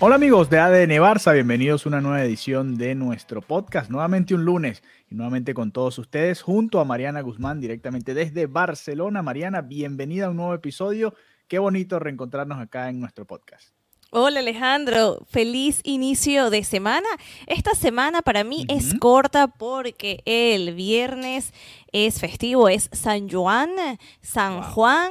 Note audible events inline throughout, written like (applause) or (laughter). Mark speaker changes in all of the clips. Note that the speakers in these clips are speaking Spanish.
Speaker 1: Hola amigos de ADN Barça, bienvenidos a una nueva edición de nuestro podcast, nuevamente un lunes y nuevamente con todos ustedes junto a Mariana Guzmán directamente desde Barcelona. Mariana, bienvenida a un nuevo episodio, qué bonito reencontrarnos acá en nuestro podcast.
Speaker 2: Hola Alejandro, feliz inicio de semana. Esta semana para mí es corta porque el viernes es festivo, es San Juan, San Juan,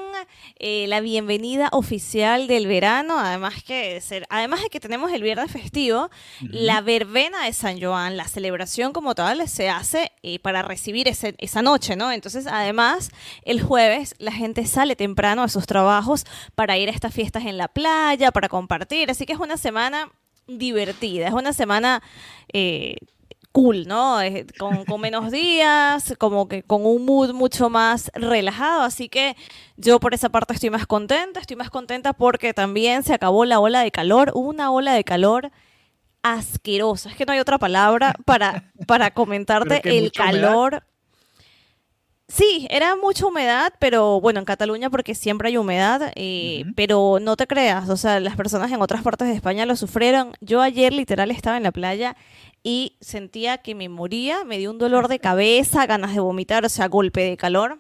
Speaker 2: eh, la bienvenida oficial del verano, además que ser, además de que tenemos el viernes festivo, la verbena de San Juan, la celebración como tal se hace eh, para recibir ese- esa noche, ¿no? Entonces, además, el jueves la gente sale temprano a sus trabajos para ir a estas fiestas en la playa, para compartir, así que es una semana divertida, es una semana eh, cool, ¿no? Con, con menos (laughs) días, como que con un mood mucho más relajado, así que yo por esa parte estoy más contenta, estoy más contenta porque también se acabó la ola de calor, una ola de calor asquerosa, es que no hay otra palabra para, para comentarte el
Speaker 1: humedad.
Speaker 2: calor. Sí, era mucha humedad, pero bueno, en Cataluña porque siempre hay humedad, eh, pero no te creas, o sea, las personas en otras partes de España lo sufrieron. Yo ayer literal estaba en la playa y sentía que me moría, me dio un dolor de cabeza, ganas de vomitar, o sea, golpe de calor.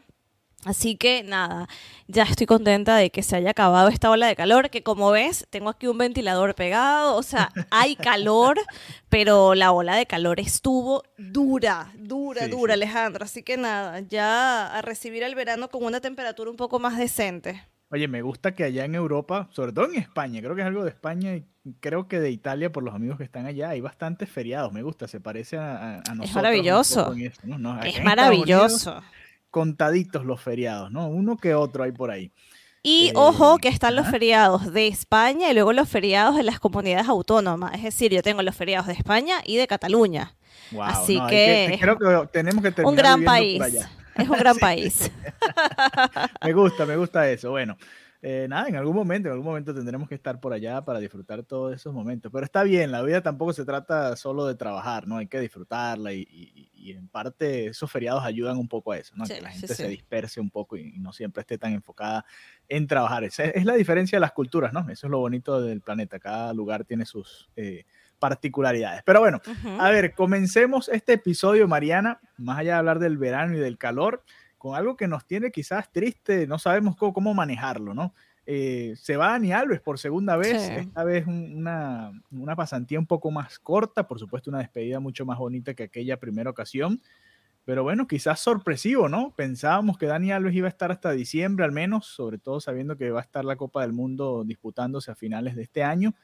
Speaker 2: Así que nada, ya estoy contenta de que se haya acabado esta ola de calor, que como ves, tengo aquí un ventilador pegado, o sea, hay (laughs) calor, pero la ola de calor estuvo dura, dura,
Speaker 1: Sí,
Speaker 2: dura,
Speaker 1: sí.
Speaker 2: Alejandro. Así que nada, ya a recibir el verano con una temperatura un poco más decente.
Speaker 1: Oye, me gusta que allá en Europa, sobre todo en España, creo que es algo de España y creo que de Italia por los amigos que están allá, hay bastantes feriados, me gusta, se parece a, nosotros. un
Speaker 2: maravilloso.
Speaker 1: eso, ¿no? No,
Speaker 2: Es maravilloso.
Speaker 1: Unidos, contaditos los feriados, ¿no? Uno que otro hay por ahí.
Speaker 2: Y
Speaker 1: Eh,
Speaker 2: ojo que están los feriados de España y luego los feriados de las comunidades autónomas. Es decir, yo tengo los feriados de España y de Cataluña.
Speaker 1: Wow,
Speaker 2: Así
Speaker 1: no,
Speaker 2: que-
Speaker 1: creo que tenemos que terminar
Speaker 2: Un gran país.
Speaker 1: por allá.
Speaker 2: Es un gran
Speaker 1: Sí,
Speaker 2: país. (laughs)
Speaker 1: Me gusta, me gusta eso. Bueno, eh, nada, en algún momento, en algún momento tendremos que estar por allá para disfrutar todos esos momentos. Pero está bien, la vida tampoco se trata solo de trabajar, ¿no? Hay que disfrutarla y, y- y en parte esos feriados ayudan un poco a eso, ¿no?
Speaker 2: Sí,
Speaker 1: que la
Speaker 2: sí,
Speaker 1: gente se
Speaker 2: sí.
Speaker 1: disperse un poco y, y no siempre esté tan enfocada en trabajar. Esa es, la diferencia de las culturas, ¿no? Eso es lo bonito del planeta. Cada lugar tiene sus eh, particularidades. Pero bueno,
Speaker 2: Ujú.
Speaker 1: a ver, comencemos este episodio, Mariana, más allá de hablar del verano y del calor, con algo que nos tiene quizás triste, no sabemos cómo, cómo manejarlo, ¿no? Eh, se va Dani Alves por segunda vez,
Speaker 2: Sí.
Speaker 1: esta vez un- una, una pasantía un poco más corta, por supuesto una despedida mucho más bonita que aquella primera ocasión, pero bueno, quizás sorpresivo, ¿no? Pensábamos que Dani Alves iba a estar hasta diciembre al menos, sobre todo sabiendo que va a estar la Copa del Mundo disputándose a finales de este año.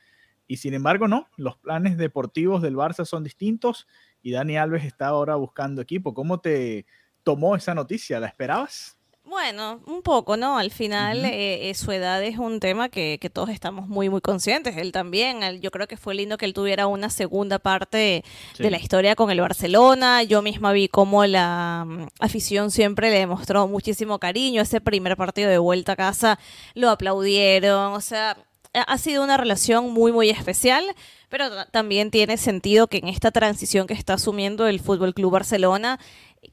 Speaker 1: Y sin embargo, no, los planes deportivos del Barça son distintos y Dani Alves está ahora buscando equipo. ¿Cómo te tomó esa noticia? ¿La esperabas?
Speaker 2: Bueno, un poco, ¿no? Al final eh, eh, su edad es un tema que, que todos estamos muy, muy conscientes. Él también. él- yo creo que fue lindo que él tuviera una segunda parte de la historia con el Barcelona. Yo misma vi cómo la mm, afición siempre le demostró muchísimo cariño. Ese primer partido de vuelta a casa lo aplaudieron. O sea, ha sido una relación muy, muy especial. Pero ta- también tiene sentido que en esta transición que está asumiendo el Fútbol Club Barcelona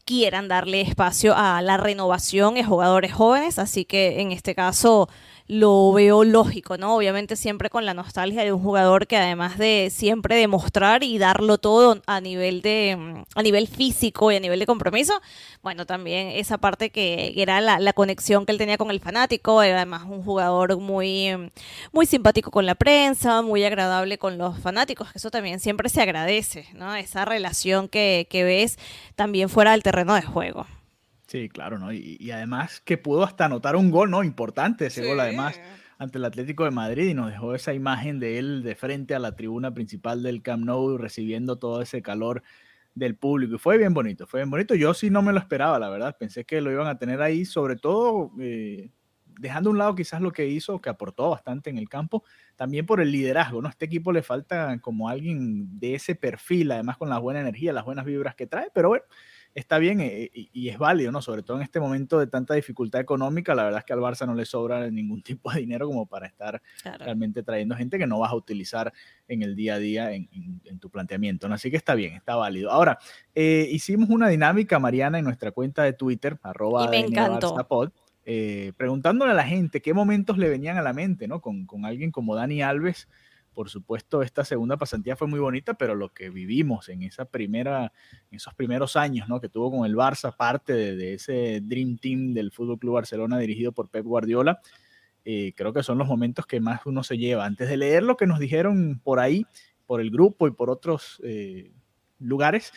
Speaker 2: quieran darle espacio a la renovación de jugadores jóvenes, así que en este caso lo veo lógico, ¿no? Obviamente siempre con la nostalgia de un jugador que además de siempre demostrar y darlo todo a nivel de mm, a nivel físico y a nivel de compromiso, bueno, también esa parte que era la, la conexión que él tenía con el fanático, era además un jugador muy mm, muy simpático con la prensa, muy agradable con los fanáticos, que eso también siempre se agradece, ¿no? Esa relación que, que ves también fuera del terreno de juego.
Speaker 1: Sí, claro, ¿no? Y, y además que pudo hasta anotar un gol, ¿no? Importante ese gol, además, ante el Atlético de Madrid y nos dejó esa imagen de él de frente a la tribuna principal del Camp Nou recibiendo todo ese calor del público. Y fue bien bonito, fue bien bonito. Yo sí no me lo esperaba, la verdad. Pensé que lo iban a tener ahí, sobre todo eh, dejando a un lado quizás lo que hizo, que aportó bastante en el campo, también por el liderazgo, ¿no? Este equipo le falta como alguien de ese perfil, además con la buena energía, las buenas vibras que trae, pero bueno, está bien y, es válido, ¿no? Sobre todo en este momento de tanta dificultad económica, la verdad es que al Barça no le sobra ningún (laughs) tipo de dinero como para estar realmente trayendo gente que no vas a utilizar en el día a día en, tu planteamiento, ¿no? Así que está bien, está válido. Ahora, eh, hicimos una dinámica, Mariana, en nuestra cuenta de Twitter, arroba
Speaker 2: me encantó.
Speaker 1: Eh, preguntándole a la gente qué momentos le venían a la mente, ¿no? Con, con alguien como Dani Alves, por supuesto, esta segunda pasantía fue muy bonita, pero lo que vivimos en en esos primeros años, ¿no? Que tuvo con el Barça, parte de, ese Dream Team del Fútbol Club Barcelona dirigido por Pep Guardiola, eh, creo que son los momentos que más uno se lleva. Antes de leer lo que nos dijeron por ahí, por el grupo y por otros eh, lugares,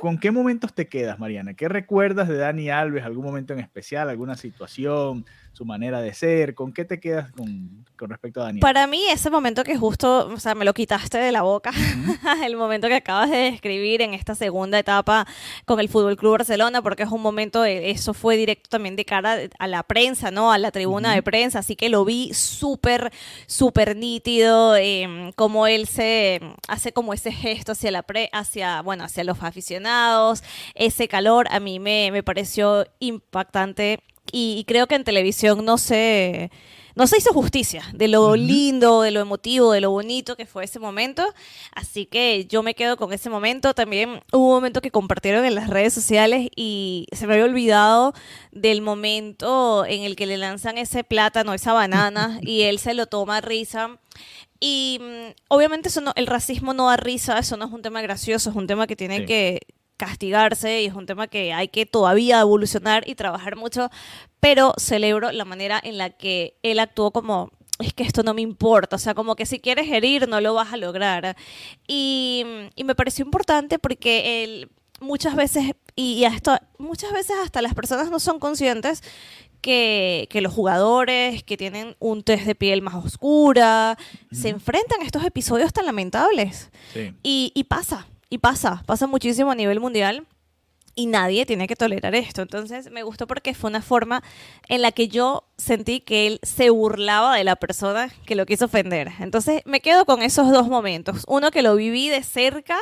Speaker 1: ¿Con qué momentos te quedas, Mariana? ¿Qué recuerdas de Dani Alves? ¿Algún momento en especial? ¿Alguna situación? ¿Su manera de ser? ¿Con qué te quedas con, respecto a Dani?
Speaker 2: Para mí, ese momento que justo, o sea, me lo quitaste de la boca, (laughs) el momento que acabas de describir en esta segunda etapa con el Fútbol Club Barcelona, porque es un momento, eso fue directo también de cara a la prensa, ¿no? A la tribuna de prensa, así que lo vi súper, súper nítido, eh, como él se hace como ese gesto hacia la pre, hacia, bueno, hacia los aficionados ese calor a mí me, me pareció impactante y, creo que en televisión no se, no se hizo justicia de lo lindo, de lo emotivo, de lo bonito que fue ese momento. Así que yo me quedo con ese momento. También hubo un momento que compartieron en las redes sociales y se me había olvidado del momento en el que le lanzan ese plátano, esa banana, y él se lo toma a risa. Y mm, obviamente eso no, el racismo no da risa, eso no es un tema gracioso, es un tema que tiene que castigarse y es un tema que hay que todavía evolucionar y trabajar mucho, pero celebro la manera en la que él actuó como es que esto no me importa, o sea, como que si quieres herir no lo vas a lograr. Y, y me pareció importante porque él muchas veces, y esto, muchas veces hasta las personas no son conscientes que, los jugadores que tienen un test de piel más oscura se enfrentan a estos episodios tan lamentables. Y, y pasa, y pasa, pasa muchísimo a nivel mundial y nadie tiene que tolerar esto. Entonces me gustó porque fue una forma en la que yo sentí que él se burlaba de la persona que lo quiso ofender. Entonces me quedo con esos dos momentos. Uno que lo viví de cerca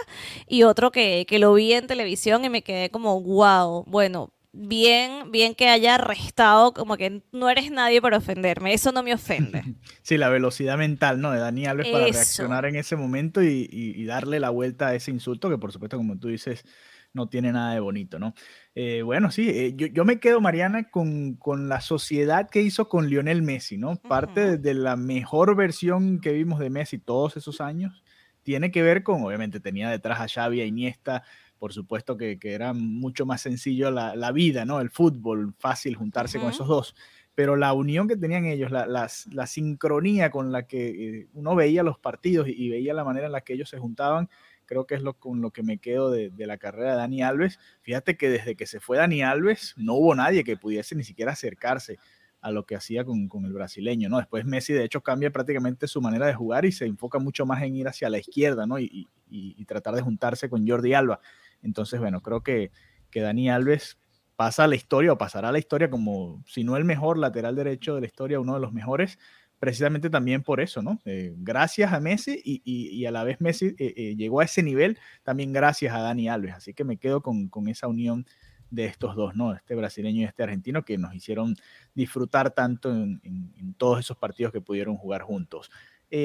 Speaker 2: y otro que, que lo vi en televisión y me quedé como, wow, bueno, bien, bien que haya restado, como que no eres nadie para ofenderme, eso no me ofende. (laughs)
Speaker 1: Sí, la velocidad mental, ¿no? De Dani Alves para reaccionar en ese momento y, darle la vuelta a ese insulto, que por supuesto, como tú dices, no tiene nada de bonito, ¿no? Eh, bueno, sí, eh, yo, me quedo, Mariana, con, la sociedad que hizo con Lionel Messi, ¿no? Parte de la mejor versión que vimos de Messi todos esos años tiene que ver con, obviamente tenía detrás a Xavi, a Iniesta, por supuesto que, era mucho más sencillo la, vida, ¿no? El fútbol, fácil juntarse con esos dos. Pero la unión que tenían ellos, la, sincronía con la que eh, uno veía los partidos y, veía la manera en la que ellos se juntaban, creo que es lo con lo que me quedo de, la carrera de Dani Alves. Fíjate que desde que se fue Dani Alves, no hubo nadie que pudiese ni siquiera acercarse a lo que hacía con, el brasileño, ¿no? Después Messi, de hecho, cambia prácticamente su manera de jugar y se enfoca mucho más en ir hacia la izquierda, ¿no? y tratar de juntarse con Jordi Alba. Entonces, bueno, creo que, que Dani Alves pasa a la historia o pasará a la historia como, si no el mejor lateral derecho de la historia, uno de los mejores, precisamente también por eso, ¿no? Eh, gracias a Messi y, a la vez Messi eh, eh, llegó a ese nivel también gracias a Dani Alves. Así que me quedo con, esa unión de estos dos, ¿no? Este brasileño y este argentino que nos hicieron disfrutar tanto en, en todos esos partidos que pudieron jugar juntos.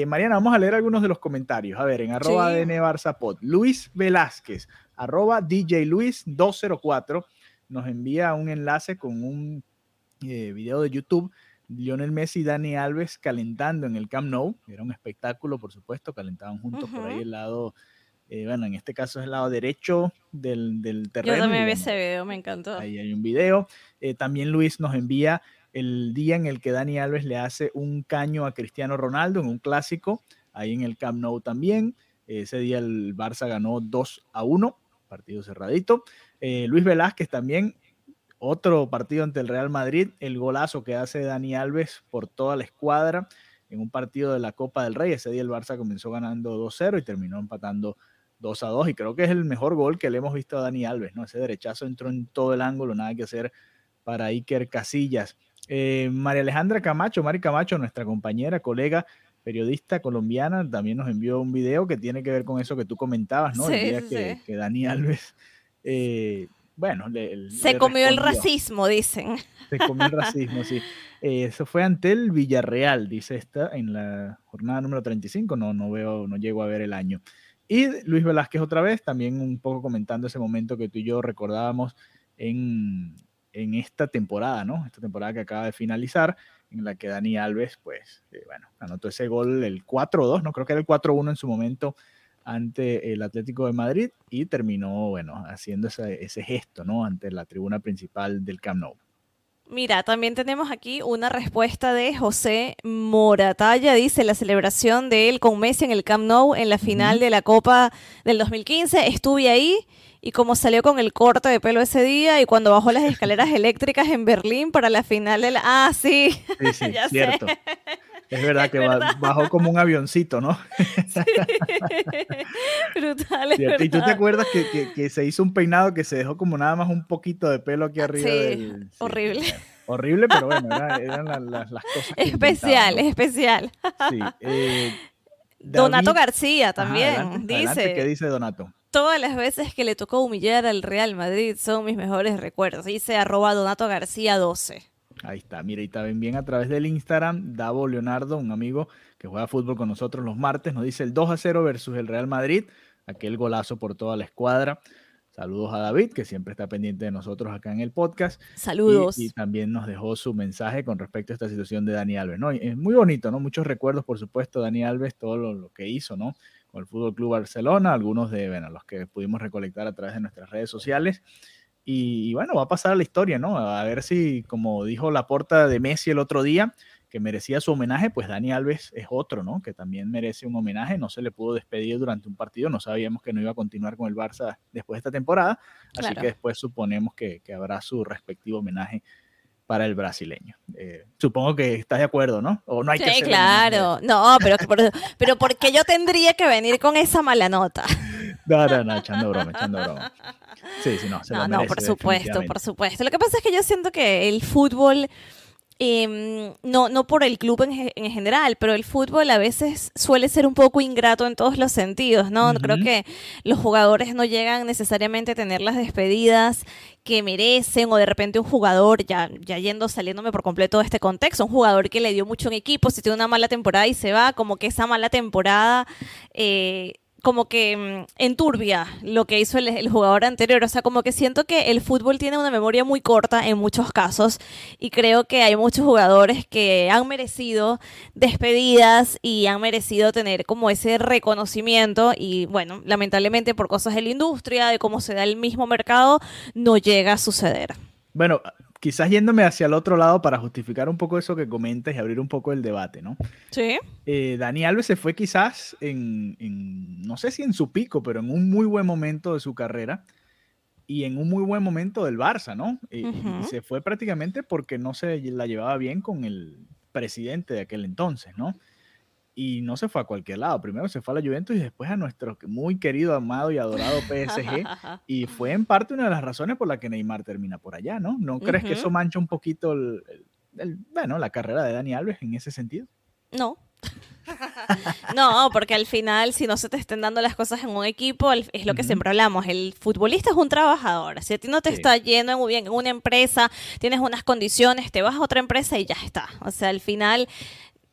Speaker 1: Mariana, vamos a leer algunos de los comentarios. A ver, en arroba sí. Luis Velázquez, arroba DJ Luis 204, nos envía un enlace con un eh, video de YouTube. Lionel Messi y Dani Alves calentando en el Camp Nou. Era un espectáculo, por supuesto, calentaban juntos por ahí el lado, eh, bueno, en este caso es el lado derecho del, del terreno.
Speaker 2: Yo también vi ese video, me encantó.
Speaker 1: Ahí hay un video. también Luis nos envía el día en el que Dani Alves le hace un caño a Cristiano Ronaldo en un clásico, ahí en el Camp Nou también. Ese día el Barça ganó 2 a 1, partido cerradito. Eh, Luis Velázquez también, otro partido ante el Real Madrid, el golazo que hace Dani Alves por toda la escuadra en un partido de la Copa del Rey. Ese día el Barça comenzó ganando 2-0 y terminó empatando 2 a 2 y creo que es el mejor gol que le hemos visto a Dani Alves, ¿no? Ese derechazo entró en todo el ángulo, nada que hacer para Iker Casillas. Eh, María Alejandra Camacho, Mari Camacho, nuestra compañera, colega, periodista colombiana, también nos envió un video que tiene que ver con eso que tú comentabas, ¿no?
Speaker 2: Sí,
Speaker 1: el día
Speaker 2: sí,
Speaker 1: que, que Dani Alves, eh, bueno, le,
Speaker 2: Se
Speaker 1: le
Speaker 2: comió el racismo, dicen.
Speaker 1: Se comió el racismo, sí. (laughs) Eh, eso fue ante el Villarreal, dice esta, en la jornada número 35, no, no veo, no llego a ver el año. Y Luis Velázquez otra vez, también un poco comentando ese momento que tú y yo recordábamos en, en esta temporada, ¿no? Esta temporada que acaba de finalizar, en la que Dani Alves, pues, eh, bueno, anotó ese gol, el 4-2, no creo que era el 4-1 en su momento ante el Atlético de Madrid y terminó, bueno, haciendo ese, ese gesto, ¿no? Ante la tribuna principal del Camp Nou.
Speaker 2: Mira, también tenemos aquí una respuesta de José Moratalla. Dice, la celebración de él con Messi en el Camp Nou en la final de la Copa del 2015. Estuve ahí y como salió con el corte de pelo ese día y cuando bajó las escaleras (laughs) eléctricas en Berlín para la final de la... Ah, sí.
Speaker 1: Sí, sí, (laughs)
Speaker 2: Ya sé.
Speaker 1: cierto. Es verdad (laughs) que
Speaker 2: verdad.
Speaker 1: bajó como un avioncito, ¿no?
Speaker 2: Brutal, es
Speaker 1: Cierto. Y tú te acuerdas que, que- que se hizo un peinado que se dejó como nada más un poquito de pelo aquí arriba.
Speaker 2: Sí,
Speaker 1: del- sí,
Speaker 2: horrible.
Speaker 1: bueno, horrible, pero bueno, era- eran la- la- las cosas. que
Speaker 2: Especial, especial.
Speaker 1: Sí. eh,
Speaker 2: Donato García también
Speaker 1: adelante,
Speaker 2: dice,
Speaker 1: ¿Qué dice Donato?
Speaker 2: Todas las veces que le tocó humillar al Real Madrid son mis mejores recuerdos. Dice arroba Donato García 12.
Speaker 1: Ahí está, mira, y también bien a través del Instagram, Davo Leonardo, un amigo que juega fútbol con nosotros los martes, nos dice el 2 a 0 versus el Real Madrid, aquel golazo por toda la escuadra. Saludos a David, que siempre está pendiente de nosotros acá en el podcast. Y-
Speaker 2: Saludos.
Speaker 1: Y, también nos dejó su mensaje con respecto a esta situación de Dani Alves, ¿no? Y es muy bonito, ¿no? Muchos recuerdos, por supuesto, Dani Alves, todo lo, lo que hizo, ¿no? Con el Fútbol Club Barcelona, algunos de, bueno, los que pudimos recolectar a través de nuestras redes sociales. Y, y bueno, va a pasar a la historia, ¿no? A ver si, como dijo la porta de Messi el otro día, que merecía su homenaje, pues Dani Alves es otro, ¿no? Que también merece un homenaje. No se le pudo despedir durante un partido, no sabíamos que no iba a continuar con el Barça después de esta temporada, así
Speaker 2: Claro.
Speaker 1: que después suponemos que, que habrá su respectivo homenaje para el brasileño. Eh, supongo que estás de acuerdo, ¿no? O no hay que
Speaker 2: Sí,
Speaker 1: homenaje.
Speaker 2: claro. No, pero, que por, pero ¿por qué yo tendría que venir con esa mala nota?
Speaker 1: No, no, no, echando broma, echando broma. Sí, sí, no, se
Speaker 2: No,
Speaker 1: lo
Speaker 2: no,
Speaker 1: merece,
Speaker 2: por supuesto, por supuesto. Lo que pasa es que yo siento que el fútbol, em, no, no por el club en, en general, pero el fútbol a veces suele ser un poco ingrato en todos los sentidos, ¿no? Creo que los jugadores no llegan necesariamente a tener las despedidas que merecen o de repente un jugador, ya, ya yendo, saliéndome por completo de este contexto, un jugador que le dio mucho en equipo, si tiene una mala temporada y se va, como que esa mala temporada... eh, como que mm, enturbia lo que hizo el, el jugador anterior. O sea, como que siento que el fútbol tiene una memoria muy corta en muchos casos y creo que hay muchos jugadores que han merecido despedidas y han merecido tener como ese reconocimiento y bueno, lamentablemente por cosas de la industria, de cómo se da el mismo mercado, no llega a suceder.
Speaker 1: Bueno, quizás yéndome hacia el otro lado para justificar un poco eso que comentas y abrir un poco el debate, ¿no?
Speaker 2: Sí.
Speaker 1: Eh, Dani Alves se fue quizás en, en, no sé si en su pico, pero en un muy buen momento de su carrera y en un muy buen momento del Barça, ¿no? Y- y
Speaker 2: Ujú.
Speaker 1: se fue prácticamente porque no se la llevaba bien con el presidente de aquel entonces, ¿no? Y no se fue a cualquier lado. Primero se fue a la Juventus y después a nuestro muy querido, amado y adorado PSG. (laughs) Y fue en parte una de las razones por la que Neymar termina por allá, ¿no? ¿No crees que eso mancha un poquito el- el- el- bueno, la carrera de Dani Alves en ese sentido?
Speaker 2: No. (laughs) No, porque al final, si no se te estén dando las cosas en un equipo, es lo que siempre hablamos. El futbolista es un trabajador. Si a ti no te
Speaker 1: Sí.
Speaker 2: está yendo muy bien en una empresa, tienes unas condiciones, te vas a otra empresa y ya está. O sea, al final,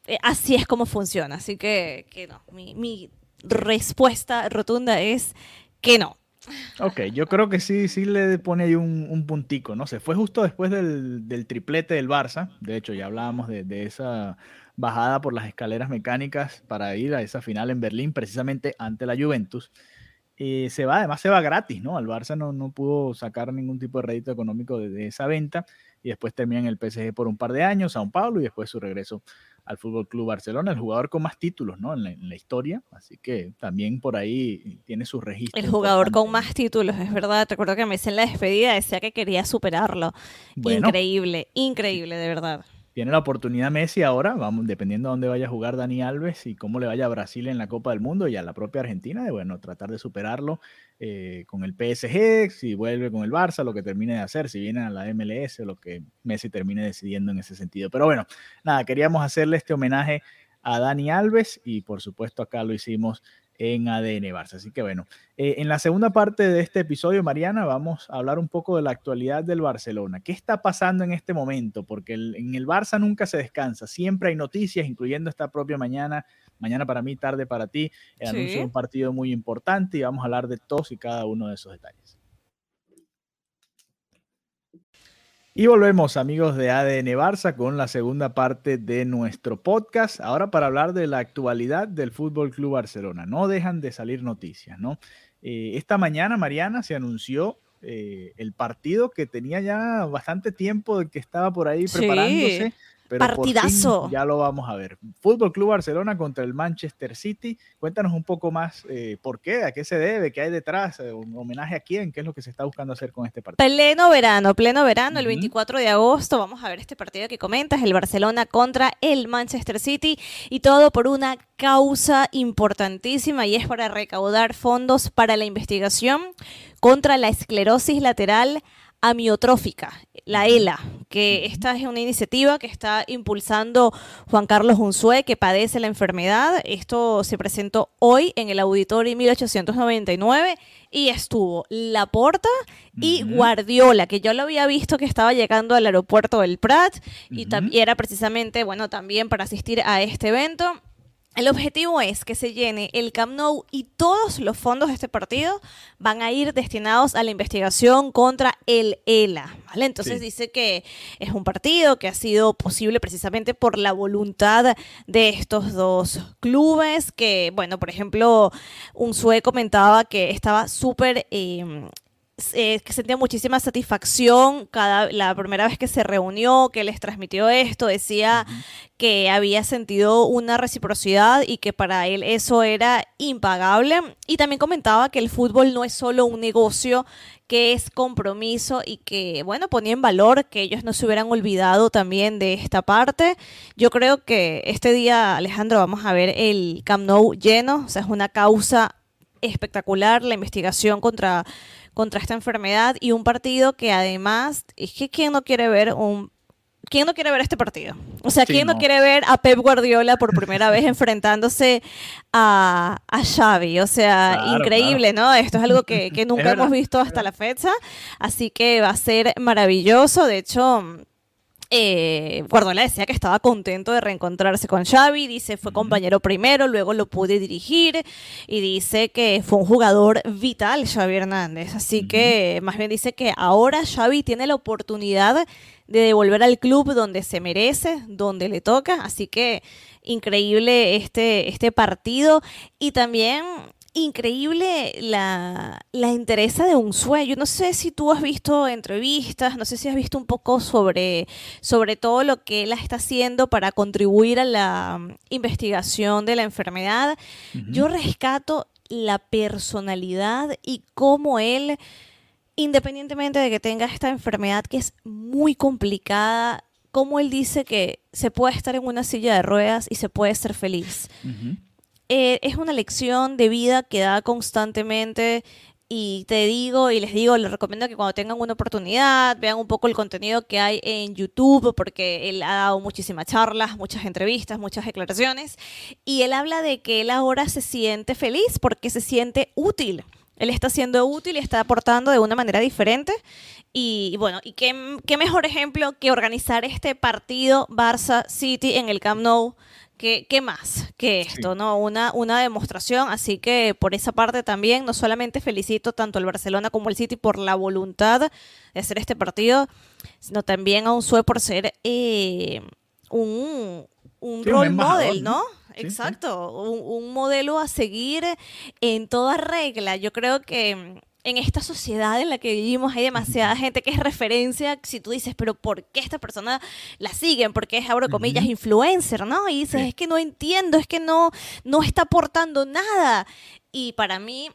Speaker 2: eh, así es como funciona. Así que, no. Mi, respuesta rotunda es que no.
Speaker 1: Ok, yo creo que sí, sí le pone ahí un, un puntico, ¿no? Se fue justo después del, triplete del Barça. De hecho, ya hablábamos de, esa bajada por las escaleras mecánicas para ir a esa final en Berlín, precisamente ante la Juventus. Eh, se va, además se va gratis, ¿no? Al Barça no, no pudo sacar ningún tipo de rédito económico de, de esa venta y después termina en el PSG por un par de años, Sao Paulo y después su regreso al Fútbol Club Barcelona, el jugador con más títulos, ¿no? En la, en la historia, así que también por ahí tiene sus registros.
Speaker 2: El jugador con más títulos, es verdad. Recuerdo que Messi en la despedida decía que quería superarlo.
Speaker 1: Bueno,
Speaker 2: Increíble, increíble, de verdad.
Speaker 1: Viene la oportunidad Messi ahora, vamos, dependiendo de dónde vaya a jugar Dani Alves y cómo le vaya a Brasil en la Copa del Mundo y a la propia Argentina, de bueno, tratar de superarlo eh, con el PSG, si vuelve con el Barça, lo que termine de hacer, si viene a la MLS, lo que Messi termine decidiendo en ese sentido. Pero bueno, nada, queríamos hacerle este homenaje a Dani Alves y por supuesto acá lo hicimos en ADN Barça. Así que bueno, eh, en la segunda parte de este episodio, Mariana, vamos a hablar un poco de la actualidad del Barcelona. ¿Qué está pasando en este momento? Porque en el Barça nunca se descansa, siempre hay noticias, incluyendo esta propia mañana, mañana para mí, tarde para ti, el anuncio de un partido muy importante y vamos a hablar de todos y cada uno de esos detalles. Y volvemos amigos de ADN Barça con la segunda parte de nuestro podcast. Ahora para hablar de la actualidad del Fútbol Club Barcelona. No dejan de salir noticias, ¿no? Eh, esta mañana, Mariana, se anunció eh, el partido que tenía ya bastante tiempo de que estaba por ahí preparándose.
Speaker 2: Partidazo.
Speaker 1: ya lo vamos a ver. Fútbol Club Barcelona contra el Manchester City. Cuéntanos un poco más eh, por qué, a qué se debe, qué hay detrás, eh, un homenaje a quién, qué es lo que se está buscando hacer con este partido.
Speaker 2: Pleno verano, pleno verano, el 24 de agosto. Vamos a ver este partido que comentas, el Barcelona contra el Manchester City y todo por una causa importantísima y es para recaudar fondos para la investigación contra la esclerosis lateral amiotrófica, la ELA, que esta es una iniciativa que está impulsando Juan Carlos Unzué, que padece la enfermedad. Esto se presentó hoy en el Auditorio 1899 y estuvo Laporta y Guardiola, que yo lo había visto que estaba llegando al aeropuerto del Prat y, y era precisamente, bueno, también para asistir a este evento. El objetivo es que se llene el Camp Nou y todos los fondos de este partido van a ir destinados a la investigación contra el ELA. ¿vale? Entonces dice que es un partido que ha sido posible precisamente por la voluntad de estos dos clubes, que, bueno, por ejemplo, un sue comentaba que estaba súper... Eh, eh, que sentía muchísima satisfacción cada la primera vez que se reunió, que les transmitió esto, decía que había sentido una reciprocidad y que para él eso era impagable. Y también comentaba que el fútbol no es solo un negocio, que es compromiso y que, bueno, ponía en valor que ellos no se hubieran olvidado también de esta parte. Yo creo que este día, Alejandro, vamos a ver el Camp Nou lleno, o sea, es una causa espectacular la investigación contra contra esta enfermedad y un partido que además, es que ¿quién no quiere ver un ¿quién no quiere ver este partido? O sea, ¿quién no. quiere ver a Pep Guardiola por primera vez (laughs) enfrentándose a, a Xavi? O sea, increíble, ¿no? Esto es algo que, que (laughs) nunca hemos visto hasta la fecha, así que va a ser maravilloso. De hecho, eh, Guardiola decía que estaba contento de reencontrarse con Xavi, dice fue compañero primero, luego lo pude dirigir y dice que fue un jugador vital Xavi Hernández, así que más bien dice que ahora Xavi tiene la oportunidad de devolver al club donde se merece, donde le toca, así que increíble este, este partido. Y también increíble la, la interesa de un sueño. No sé si tú has visto entrevistas, no sé si has visto un poco sobre, sobre todo lo que él está haciendo para contribuir a la mm, investigación de la enfermedad. Yo rescato la personalidad y cómo él, independientemente de que tenga esta enfermedad que es muy complicada, cómo él dice que se puede estar en una silla de ruedas y se puede ser feliz. Eh, es una lección de vida que da constantemente y te digo y les digo, les recomiendo que cuando tengan una oportunidad vean un poco el contenido que hay en YouTube porque él ha dado muchísimas charlas, muchas entrevistas, muchas declaraciones y él habla de que él ahora se siente feliz porque se siente útil. Él está siendo útil y está aportando de una manera diferente. Y, bueno, y qué, qué mejor ejemplo que organizar este partido Barça City en el Camp Nou ¿Qué, más que esto, no? Una, una demostración, así que por esa parte también, no solamente felicito tanto al Barcelona como al City por la voluntad de hacer este partido, sino también a un Sue por ser eh, un, un role model, ¿no? Exacto, un, un modelo a seguir en toda regla. Yo creo que en esta sociedad en la que vivimos hay demasiada gente que es referencia, si tú dices, pero ¿por qué esta persona la siguen? Porque es, abro comillas, influencer, ¿no? Y dices, es que no entiendo, es que no, no está aportando nada. Y para mí,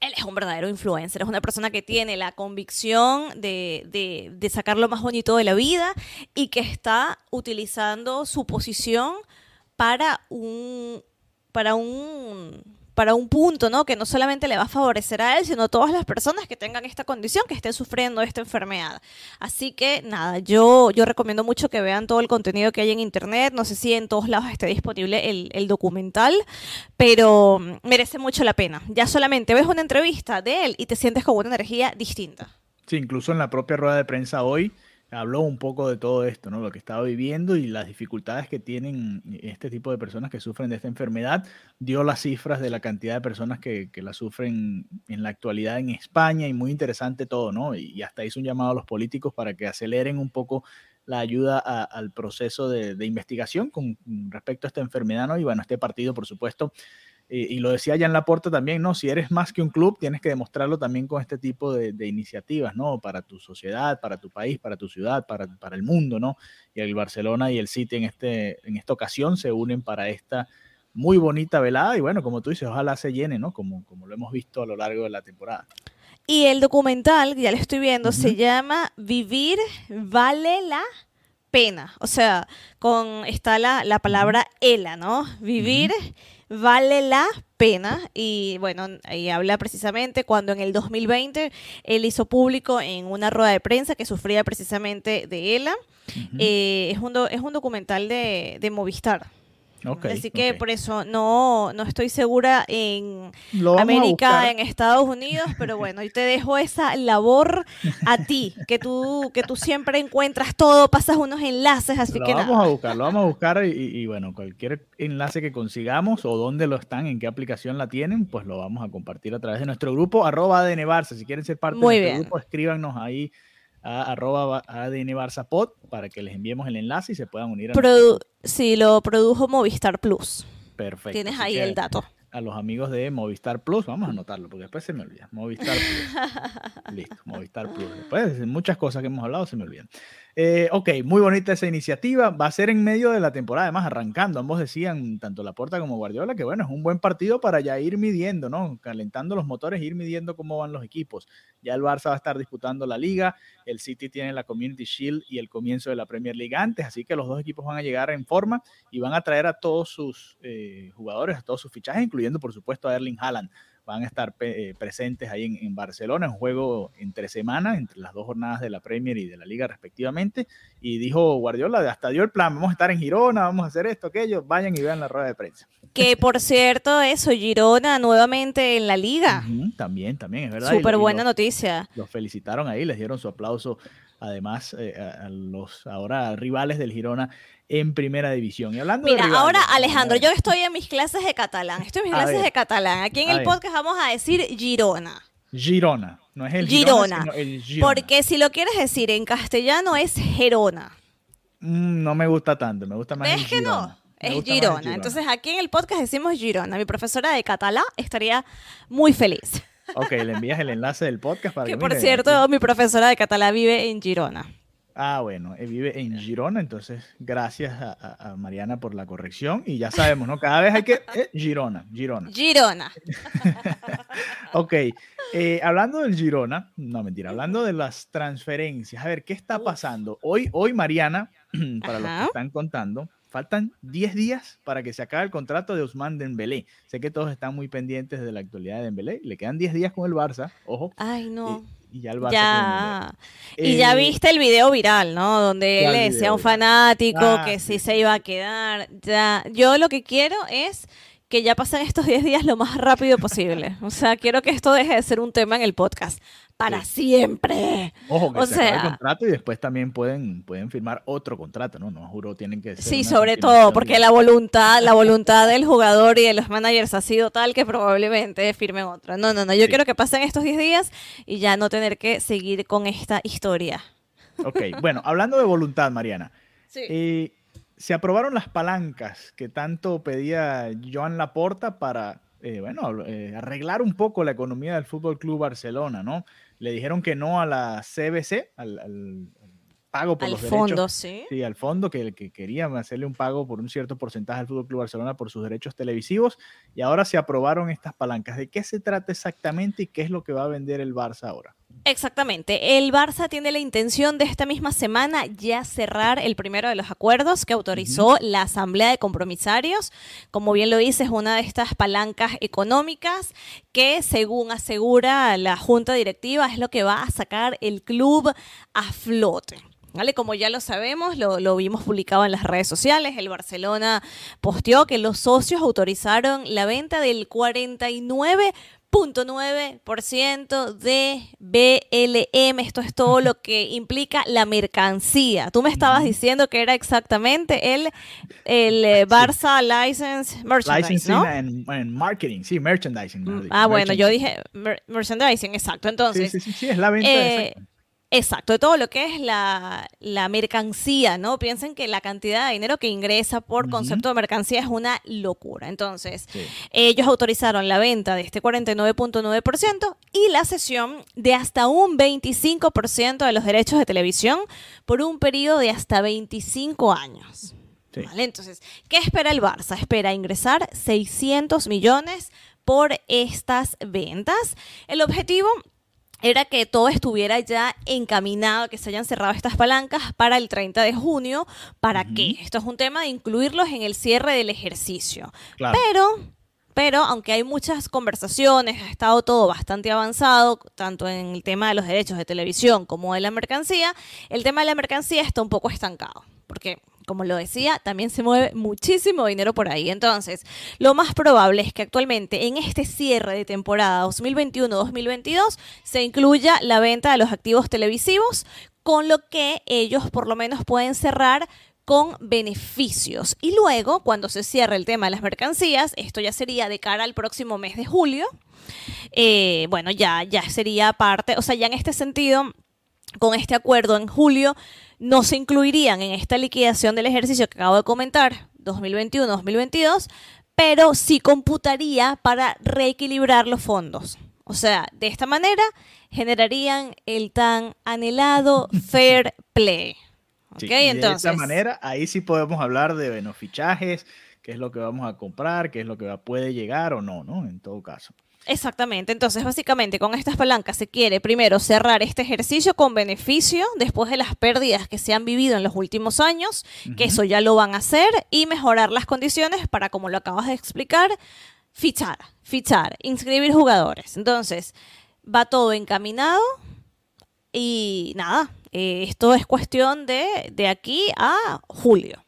Speaker 2: él es un verdadero influencer, es una persona que tiene la convicción de, de, de, sacar lo más bonito de la vida y que está utilizando su posición para un, para un, para un punto, ¿no? Que no solamente le va a favorecer a él, sino a todas las personas que tengan esta condición, que estén sufriendo esta enfermedad. Así que nada, yo, recomiendo mucho que vean todo el contenido que hay en internet. No sé si en todos lados esté disponible el, el documental, pero merece mucho la pena. Ya solamente ves una entrevista de él y te sientes con una energía distinta.
Speaker 1: Sí, incluso en la propia rueda de prensa hoy habló un poco de todo esto, ¿no? Lo que estaba viviendo y las dificultades que tienen este tipo de personas que sufren de esta enfermedad. Dio las cifras de la cantidad de personas que, que la sufren en la actualidad en España y muy interesante todo, ¿no? Y, hasta hizo un llamado a los políticos para que aceleren un poco la ayuda al proceso de, de, investigación con respecto a esta enfermedad, ¿no? Y bueno, este partido, por supuesto, y, lo decía ya en la puerta también, ¿no? Si eres más que un club, tienes que demostrarlo también con este tipo de, iniciativas, ¿no? Para tu sociedad, para tu país, para tu ciudad, para, para, el mundo, ¿no? Y el Barcelona y el City en, este, en esta ocasión se unen para esta muy bonita velada y bueno, como tú dices, ojalá se llene, ¿no? Como, como lo hemos visto a lo largo de la temporada.
Speaker 2: Y el documental, ya lo estoy viendo, se llama Vivir vale la pena. O sea, con está la, la palabra ELA, ¿no? Vivir vale la pena y bueno, ahí habla precisamente cuando en el 2020 él hizo público en una rueda de prensa que sufría precisamente de ELA. Eh, es, un es un documental de, de Movistar. Así que por eso no, no estoy segura en América, en Estados Unidos, pero (laughs) bueno, y te dejo esa labor a ti, que tú, que tú siempre encuentras todo, pasas unos enlaces, así
Speaker 1: lo
Speaker 2: que
Speaker 1: vamos a buscar, lo vamos a buscar y, bueno, cualquier enlace que consigamos o dónde lo están, en qué aplicación la tienen, pues lo vamos a compartir a través de nuestro grupo, arroba de. Si quieren ser parte de nuestro grupo, escríbanos ahí a arroba ADN Barça Pod para que les enviemos el enlace y se puedan unir a
Speaker 2: Produ Sí, lo produjo Movistar Plus.
Speaker 1: Perfecto.
Speaker 2: Tienes ahí el dato.
Speaker 1: A los amigos de Movistar Plus, vamos a anotarlo porque después se me olvida. Movistar Plus. (laughs) Listo, Movistar Plus. Después muchas cosas que hemos hablado se me olvidan. Eh, ok, muy bonita esa iniciativa. Va a ser en medio de la temporada, además arrancando. Ambos decían, tanto Laporta como Guardiola, que bueno, es un buen partido para ya ir midiendo, ¿no? Calentando los motores, ir midiendo cómo van los equipos. Ya el Barça va a estar disputando la liga, el City tiene la Community Shield y el comienzo de la Premier League antes, así que los dos equipos van a llegar en forma y van a traer a todos sus eh, jugadores, a todos sus fichajes, incluyendo por supuesto a Erling Haaland van a estar eh, presentes ahí en, Barcelona, en un juego entre semanas, entre las dos jornadas de la Premier y de la Liga respectivamente. Y dijo Guardiola, hasta dio el plan, vamos a estar en Girona, vamos a hacer esto, aquello, vayan y vean la rueda de prensa.
Speaker 2: Que por cierto, eso, Girona nuevamente en la Liga.
Speaker 1: también, también, es verdad.
Speaker 2: Súper buena noticia.
Speaker 1: Los felicitaron ahí, les dieron su aplauso además eh, a los ahora rivales del Girona en primera división. Y hablando
Speaker 2: Mira, ahora Alejandro, yo estoy en mis clases de catalán, estoy en mis clases de catalán. Aquí en el podcast vamos a decir Girona.
Speaker 1: Girona, no es el Girona,
Speaker 2: el Girona. Porque si lo quieres decir en castellano es Gerona.
Speaker 1: Mm, no me gusta tanto, me gusta más.
Speaker 2: ¿Ves que no? Es Girona. Entonces aquí en el podcast decimos Girona. Mi profesora de catalán estaría muy feliz.
Speaker 1: Ok, le envías el enlace del podcast para (laughs) que,
Speaker 2: que por cierto, mi profesora de catalán vive en Girona.
Speaker 1: Ah, bueno, él vive en Girona, entonces gracias a, Mariana por la corrección y ya sabemos, ¿no? Cada vez hay que... Eh, Girona, Girona.
Speaker 2: Girona. (laughs)
Speaker 1: ok, eh, hablando del Girona, no mentira, hablando de las transferencias, a ver, ¿qué está pasando? Hoy, hoy Mariana, (clears throat) para los que están contando, faltan 10 días para que se acabe el contrato de Ousmane Dembélé. Sé que todos están muy pendientes de la actualidad de Dembélé, le quedan 10 días con el Barça, ojo.
Speaker 2: Ay, no.
Speaker 1: Y ya el Barça
Speaker 2: Y ya eh, viste el video viral, ¿no? Donde él le decía a un fanático ah, que sí. se iba a quedar. Ya, yo lo que quiero es que ya pasen estos (laughs) 10 días lo más rápido posible. O sea, quiero que esto deje de ser un tema en el podcast para siempre.
Speaker 1: Ojo, que o se sea, el contrato y después también pueden, pueden firmar otro contrato, ¿no? No juro, tienen que ser
Speaker 2: Sí, sobre todo, porque la voluntad, la voluntad del jugador y de los managers ha sido tal que probablemente firmen otro. No, no, no, yo quiero que pasen estos 10 días y ya no tener que seguir con esta historia.
Speaker 1: Ok, bueno, hablando de voluntad, Mariana. Sí. Eh, se aprobaron las palancas que tanto pedía Joan Laporta para, eh, bueno, eh, arreglar un poco la economía del Fútbol Club Barcelona, ¿no? Le dijeron que no a la CBC, al, pago por
Speaker 2: al
Speaker 1: los
Speaker 2: fondo,
Speaker 1: derechos.
Speaker 2: sí.
Speaker 1: Sí, al fondo, que, que querían hacerle un pago por un cierto porcentaje al Fútbol Club Barcelona por sus derechos televisivos. Y ahora se aprobaron estas palancas. ¿De qué se trata exactamente y qué es lo que va a vender el Barça ahora?
Speaker 2: Exactamente. El Barça tiene la intención de esta misma semana ya cerrar el primero de los acuerdos que autorizó la Asamblea de Compromisarios. Como bien lo dice, es una de estas palancas económicas que, según asegura la Junta Directiva, es lo que va a sacar el club a flote. ¿Vale? Como ya lo sabemos, lo, lo, vimos publicado en las redes sociales, el Barcelona posteó que los socios autorizaron la venta del 49 0.9% de BLM. Esto es todo lo que implica la mercancía. Tú me estabas diciendo que era exactamente el, el eh, Barça License Merchandising,
Speaker 1: Licensing
Speaker 2: ¿no?
Speaker 1: and, and marketing, sí, merchandising. dicho,
Speaker 2: Ah, bueno, yo dije mer- merchandising, exacto. Entonces,
Speaker 1: Sí, sí, sí, sí, es la venta.
Speaker 2: eh,
Speaker 1: exacto.
Speaker 2: Exacto, de todo lo que es la, la mercancía, ¿no? Piensen que la cantidad de dinero que ingresa por concepto de mercancía es una locura. Entonces,
Speaker 1: Sí.
Speaker 2: ellos autorizaron la venta de este 49.9% y la cesión de hasta un 25% de los derechos de televisión por un periodo de hasta 25 años.
Speaker 1: Sí.
Speaker 2: ¿Vale? Entonces, ¿qué espera el Barça? Espera ingresar 600 millones por estas ventas. El objetivo era que todo estuviera ya encaminado, que se hayan cerrado estas palancas para el 30 de junio. ¿Para qué? Esto es un tema de incluirlos en el cierre del ejercicio.
Speaker 1: Claro.
Speaker 2: Pero, pero aunque hay muchas conversaciones, ha estado todo bastante avanzado, tanto en el tema de los derechos de televisión como de la mercancía, el tema de la mercancía está un poco estancado. Porque, como lo decía, también se mueve muchísimo dinero por ahí. Entonces, lo más probable es que actualmente en este cierre de temporada 2021-2022 se incluya la venta de los activos televisivos, con lo que ellos por lo menos pueden cerrar con beneficios. Y luego, cuando se cierre el tema de las mercancías, esto ya sería de cara al próximo mes de julio, eh, bueno, ya, ya sería parte, o sea, ya en este sentido, con este acuerdo en julio, no se incluirían en esta liquidación del ejercicio que acabo de comentar, 2021-2022, pero sí computaría para reequilibrar los fondos. O sea, de esta manera generarían el tan anhelado (laughs) fair play.
Speaker 1: De esa manera, ahí sí podemos hablar de bueno, fichajes, qué es lo que vamos a comprar, qué es lo que puede llegar o no, ¿no? En todo caso.
Speaker 2: Exactamente, entonces básicamente con estas palancas se quiere primero cerrar este ejercicio con beneficio después de las pérdidas que se han vivido en los últimos años, que eso ya lo van a hacer, y mejorar las condiciones para, como lo acabas de explicar, fichar, fichar, inscribir jugadores. Entonces, va todo encaminado y nada, eh, esto es cuestión de, de aquí a julio.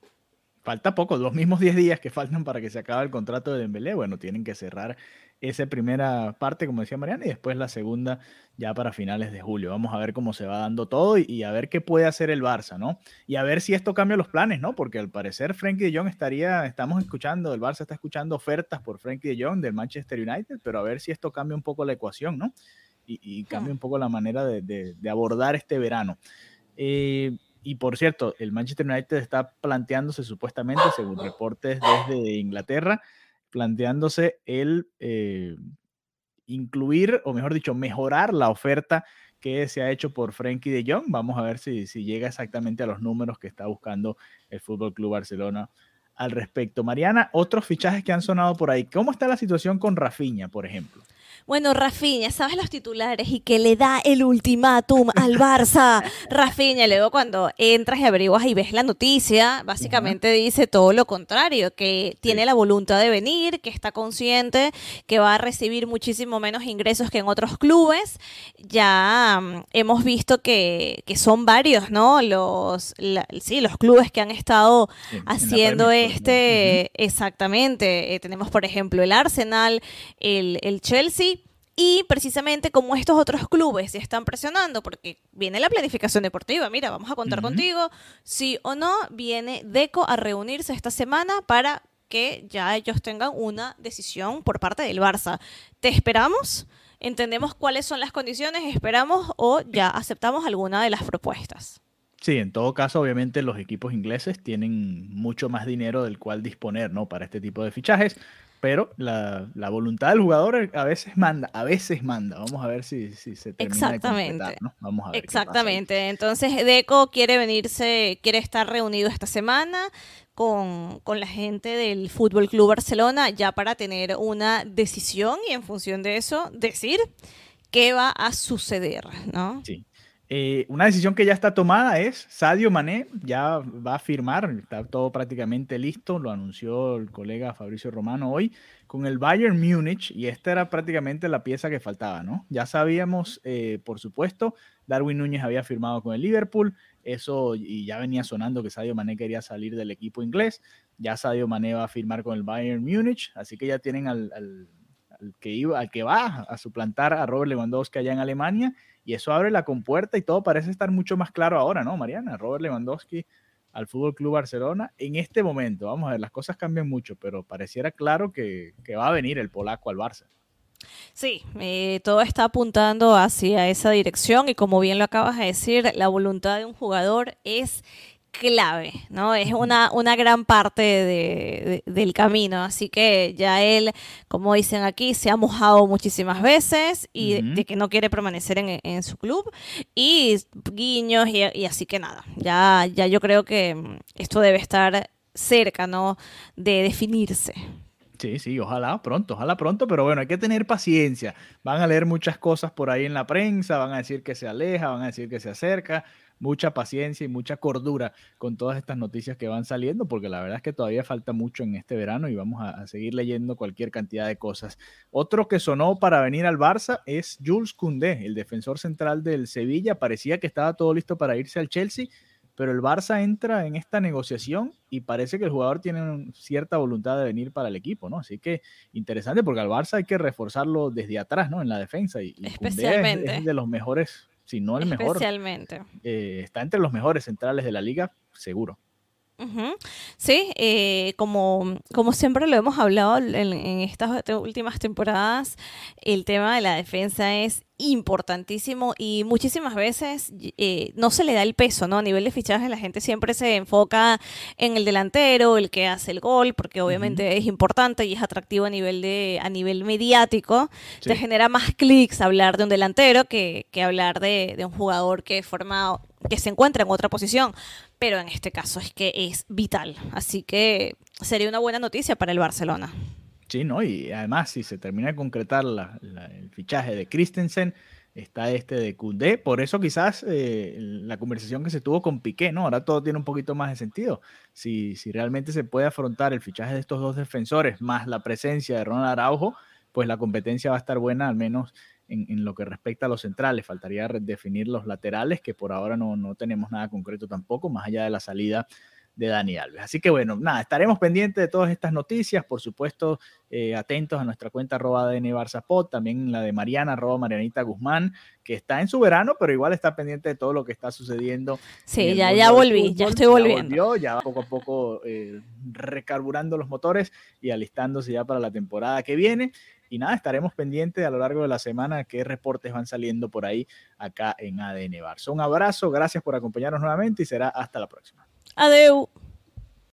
Speaker 1: Falta poco, los mismos 10 días que faltan para que se acabe el contrato de Dembélé, bueno, tienen que cerrar esa primera parte, como decía Mariana, y después la segunda ya para finales de julio. Vamos a ver cómo se va dando todo y, y a ver qué puede hacer el Barça, ¿no? Y a ver si esto cambia los planes, ¿no? Porque al parecer Frankie de Jong estaría, estamos escuchando, el Barça está escuchando ofertas por Frankie de Jong del Manchester United, pero a ver si esto cambia un poco la ecuación, ¿no? Y, y cambia un poco la manera de, de- de abordar este verano. Eh, y por cierto, el Manchester United está planteándose supuestamente, según reportes desde Inglaterra, planteándose el eh, incluir, o mejor dicho, mejorar la oferta que se ha hecho por Frankie de Jong. Vamos a ver si, si llega exactamente a los números que está buscando el Fútbol Club Barcelona al respecto. Mariana, otros fichajes que han sonado por ahí. ¿Cómo está la situación con Rafinha, por ejemplo?
Speaker 2: Bueno, Rafinha, ¿sabes los titulares? Y que le da el ultimátum al Barça. (laughs) Rafinha, luego cuando entras y averiguas y ves la noticia, básicamente dice todo lo contrario, que tiene la voluntad de venir, que está consciente que va a recibir muchísimo menos ingresos que en otros clubes. Ya mm, hemos visto que, que son varios, ¿no? Los, la- sí, los clubes que han estado
Speaker 1: Sí,
Speaker 2: haciendo este, exactamente. Eh, tenemos, por ejemplo, el Arsenal, el, el Chelsea. Y precisamente como estos otros clubes ya están presionando, porque viene la planificación deportiva, mira, vamos a contar contigo, sí o no, viene Deco a reunirse esta semana para que ya ellos tengan una decisión por parte del Barça. ¿Te esperamos? ¿Entendemos cuáles son las condiciones? ¿Esperamos o ya aceptamos alguna de las propuestas?
Speaker 1: Sí, en todo caso, obviamente los equipos ingleses tienen mucho más dinero del cual disponer, ¿no? Para este tipo de fichajes. Pero la, voluntad del jugador a veces manda, a veces manda. Vamos a ver si, si se termina
Speaker 2: Exactamente.
Speaker 1: de ¿no? Vamos a ver
Speaker 2: Exactamente. Entonces, Deco quiere venirse, quiere estar reunido esta semana con, con, la gente del Fútbol Club Barcelona ya para tener una decisión y en función de eso decir qué va a suceder, ¿no?
Speaker 1: Sí. Eh, una decisión que ya está tomada es Sadio Mané ya va a firmar, está todo prácticamente listo, lo anunció el colega Fabricio Romano hoy con el Bayern Múnich y esta era prácticamente la pieza que faltaba, ¿no? Ya sabíamos, eh, por supuesto, Darwin Núñez había firmado con el Liverpool, eso y ya venía sonando que Sadio Mané quería salir del equipo inglés, ya Sadio Mané va a firmar con el Bayern Múnich, así que ya tienen al, al que iba, al que va a suplantar a Robert Lewandowski allá en Alemania y eso abre la compuerta y todo parece estar mucho más claro ahora, ¿no, Mariana? Robert Lewandowski al Fútbol Club Barcelona en este momento. Vamos a ver, las cosas cambian mucho, pero pareciera claro que, va a venir el polaco al Barça.
Speaker 2: Sí, eh, todo está apuntando hacia esa dirección y como bien lo acabas de decir, la voluntad de un jugador es clave, ¿no? Es una, una gran parte de, del camino, así que ya él, como dicen aquí, se ha mojado muchísimas veces y de, que no quiere permanecer en, su club y guiños y, así que nada, ya, ya yo creo que esto debe estar cerca, ¿no? De definirse.
Speaker 1: Sí, sí, ojalá pronto, ojalá pronto, pero bueno, hay que tener paciencia. Van a leer muchas cosas por ahí en la prensa, van a decir que se aleja, van a decir que se acerca mucha paciencia y mucha cordura con todas estas noticias que van saliendo, porque la verdad es que todavía falta mucho en este verano y vamos a, seguir leyendo cualquier cantidad de cosas. Otro que sonó para venir al Barça es Jules Koundé, el defensor central del Sevilla. Parecía que estaba todo listo para irse al Chelsea, pero el Barça entra en esta negociación y parece que el jugador tiene cierta voluntad de venir para el equipo, ¿no? Así que interesante porque al Barça hay que reforzarlo desde atrás, ¿no? En la defensa y,
Speaker 2: Especialmente.
Speaker 1: es de los mejores si no el mejor.
Speaker 2: Especialmente.
Speaker 1: Eh, está entre los mejores centrales de la liga, seguro.
Speaker 2: Sí, eh, como, como siempre lo hemos hablado en, estas últimas temporadas, el tema de la defensa es importantísimo y muchísimas veces eh, no se le da el peso, ¿no? A nivel de fichaje la gente siempre se enfoca en el delantero, el que hace el gol, porque obviamente es importante y es atractivo a nivel de a nivel mediático. Te genera más clics hablar de un delantero que, que hablar de, de un jugador que forma que se encuentra en otra posición, pero en este caso es que es vital. Así que sería una buena noticia para el Barcelona.
Speaker 1: Sí, ¿no? Y además, si se termina de concretar el fichaje de Christensen, está este de Koundé. Por eso quizás eh, la conversación que se tuvo con Piqué, ¿no? Ahora todo tiene un poquito más de sentido. Si, si realmente se puede afrontar el fichaje de estos dos defensores más la presencia de Ronald Araujo, pues la competencia va a estar buena, al menos en, lo que respecta a los centrales. Faltaría definir los laterales, que por ahora no, no tenemos nada concreto tampoco, más allá de la salida de Dani Alves. Así que bueno, nada, estaremos pendientes de todas estas noticias, por supuesto, eh, atentos a nuestra cuenta arroba de Barzapot, también la de Mariana, arroba Marianita Guzmán, que está en su verano, pero igual está pendiente de todo lo que está sucediendo.
Speaker 2: Sí, ya, ya volví, ya estoy volviendo.
Speaker 1: Ya, ya poco a poco eh, recarburando los motores y alistándose ya para la temporada que viene. Y nada, estaremos pendientes a lo largo de la semana qué reportes van saliendo por ahí acá en ADN Barça. Un abrazo, gracias por acompañarnos nuevamente y será hasta la próxima.
Speaker 2: Adeu!